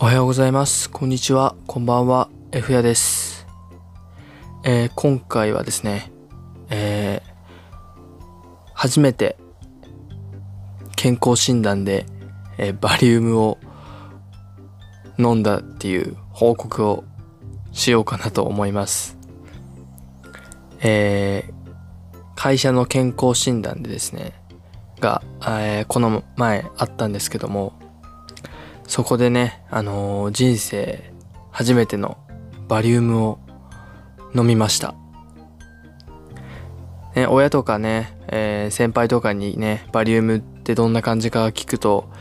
おはようございます。こんにちは。こんばんは。F やです。えー今回はですね、えー初めて健康診断で、えーバリウムを飲んだっていう報告をしようかなと思います。え会社の健康診断でですね、が、えこの前あったんですけども、そこでね、あのー人生初めてのバリウムを飲みました。ね、親とかね、えー先輩とかにね、バリウムってどんな感じか聞くと、や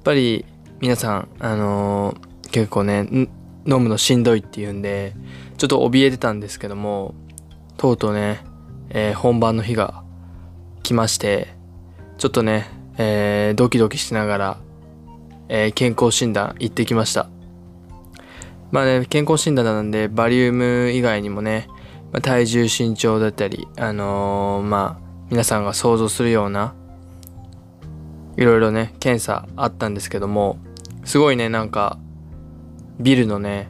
っぱり皆さん、あのー結構ね、飲むのしんどいって言うんで、ちょっと怯えてたんですけども、とうとうね、えー本番の日が来まして、ちょっとね、えードキドキしながら、えー健康診断行ってきました。まあね、健康診断なんで、バリウム以外にもね、まあ、体重身長だったり、あのーまあ、皆さんが想像するような、いろいろね、検査あったんですけども、すごいね、なんか、ビルのね、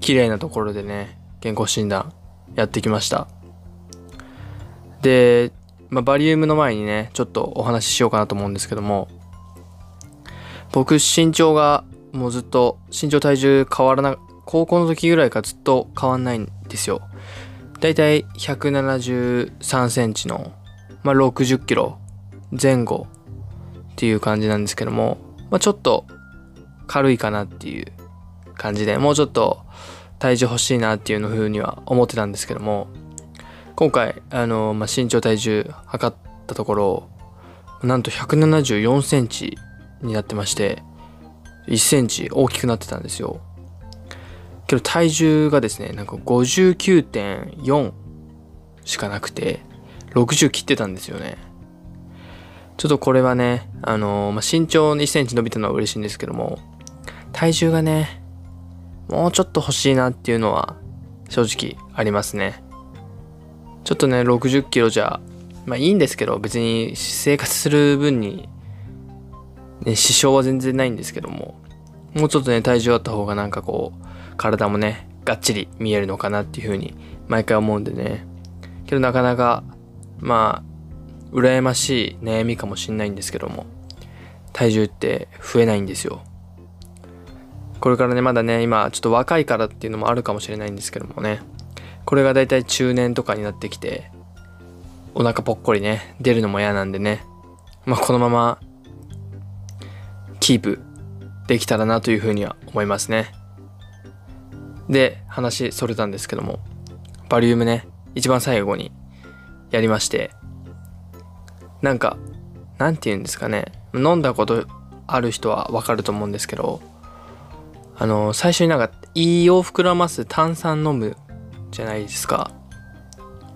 綺麗なところでね、健康診断やってきました。で、まあ、バリウムの前にね、ちょっとお話ししようかなと思うんですけども、僕身長がもうずっと身長体重変わらな高校の時ぐらいからずっと変わんないんですよ。だいたい173センチの、まあ、60キロ前後っていう感じなんですけども、まあ、ちょっと軽いかなっていう感じでもうちょっと体重欲しいなっていうの風には思ってたんですけども今回あの、まあ、身長体重測ったところなんと174センチになってまして1センチ大きくなってたんですよ。けど体重がですねなんか59.4しかなくて60切ってたんですよね。ちょっとこれはねあのーまあ、身長1センチ伸びたのは嬉しいんですけども体重がねもうちょっと欲しいなっていうのは正直ありますね。ちょっとね60キロじゃまあいいんですけど別に生活する分にね、支障は全然ないんですけども、もうちょっとね、体重あった方がなんかこう、体もね、がっちり見えるのかなっていう風に、毎回思うんでね。けどなかなか、まあ、羨ましい悩みかもしんないんですけども、体重って増えないんですよ。これからね、まだね、今、ちょっと若いからっていうのもあるかもしれないんですけどもね、これがだいたい中年とかになってきて、お腹ぽっこりね、出るのも嫌なんでね、まあこのままキープできたらなというふうには思いますね。で、話それたんですけども、バリウムね、一番最後にやりまして、なんか、なんて言うんですかね、飲んだことある人はわかると思うんですけど、あの、最初になんか胃を膨らます炭酸飲むじゃないですか。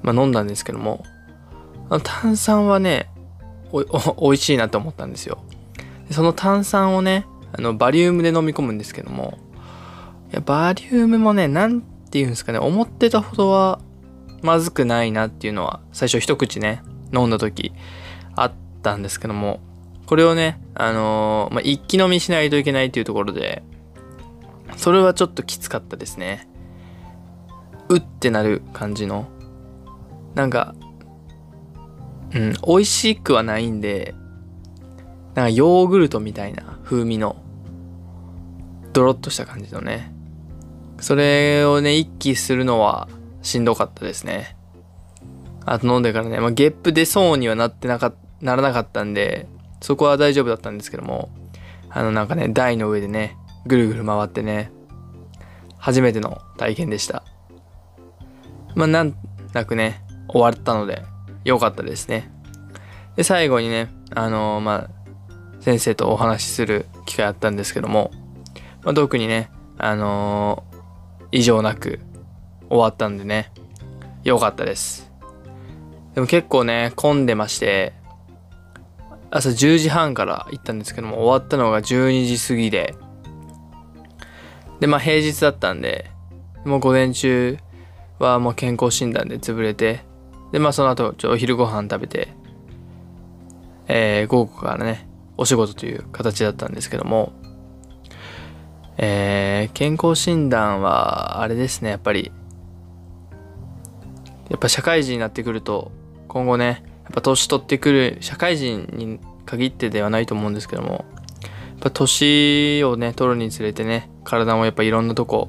まあ飲んだんですけども、あの炭酸はね、お お美味しいなと思ったんですよ。その炭酸をねあのバリウムで飲み込むんですけどもいやバリウムもねなんていうんですかね思ってたほどはまずくないなっていうのは最初一口ね飲んだ時あったんですけどもこれをねあのーまあ、一気飲みしないといけないっていうところでそれはちょっときつかったですね。うってなる感じの。なんかうん美味しくはないんでなんかヨーグルトみたいな風味のドロッとした感じのね。それをね一気するのはしんどかったですね。あと飲んでからね、まあ、ゲップ出そうにはなってなかならなかったんでそこは大丈夫だったんですけどもあのなんかね台の上でねぐるぐる回ってね初めての体験でした。まあなんなくね終わったので良かったですね。で最後にねあのーまあ先生とお話しする機会あったんですけども、まあ、特にね、あのー異常なく終わったんでね、良かったです。でも結構ね、混んでまして、朝10時半から行ったんですけども、終わったのが12時過ぎで、で、まあ平日だったんで、もう午前中はもう健康診断で潰れて、で、まあその後、ちょっとお昼ご飯食べて、えー午後からね、お仕事という形だったんですけども、えー、健康診断はあれですねやっぱりやっぱ社会人になってくると今後ねやっぱ年取ってくる社会人に限ってではないと思うんですけどもやっぱ年をね取るにつれてね体もやっぱいろんなとこ、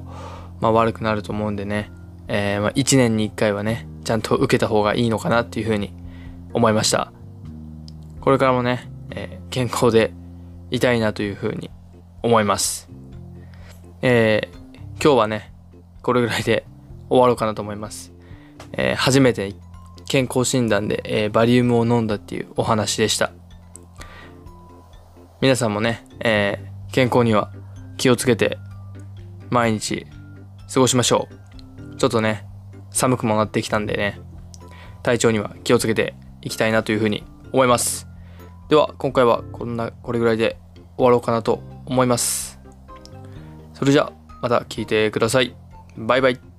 まあ、悪くなると思うんでね、えー、まあ1年に1回はねちゃんと受けた方がいいのかなっていうふうに思いました。これからもね、えー、健康でいたいなというふうに思いますえー、今日はねこれぐらいで終わろうかなと思いますえー、初めて健康診断で、えー、バリウムを飲んだっていうお話でした。皆さんもね、えー、健康には気をつけて毎日過ごしましょう。ちょっとね、寒くもなってきたんでね、体調には気をつけていきたいなというふうに思います。では、今回はこんな、これぐらいで終わろうかなと思います。それじゃあ、また聞いてください。バイバイ。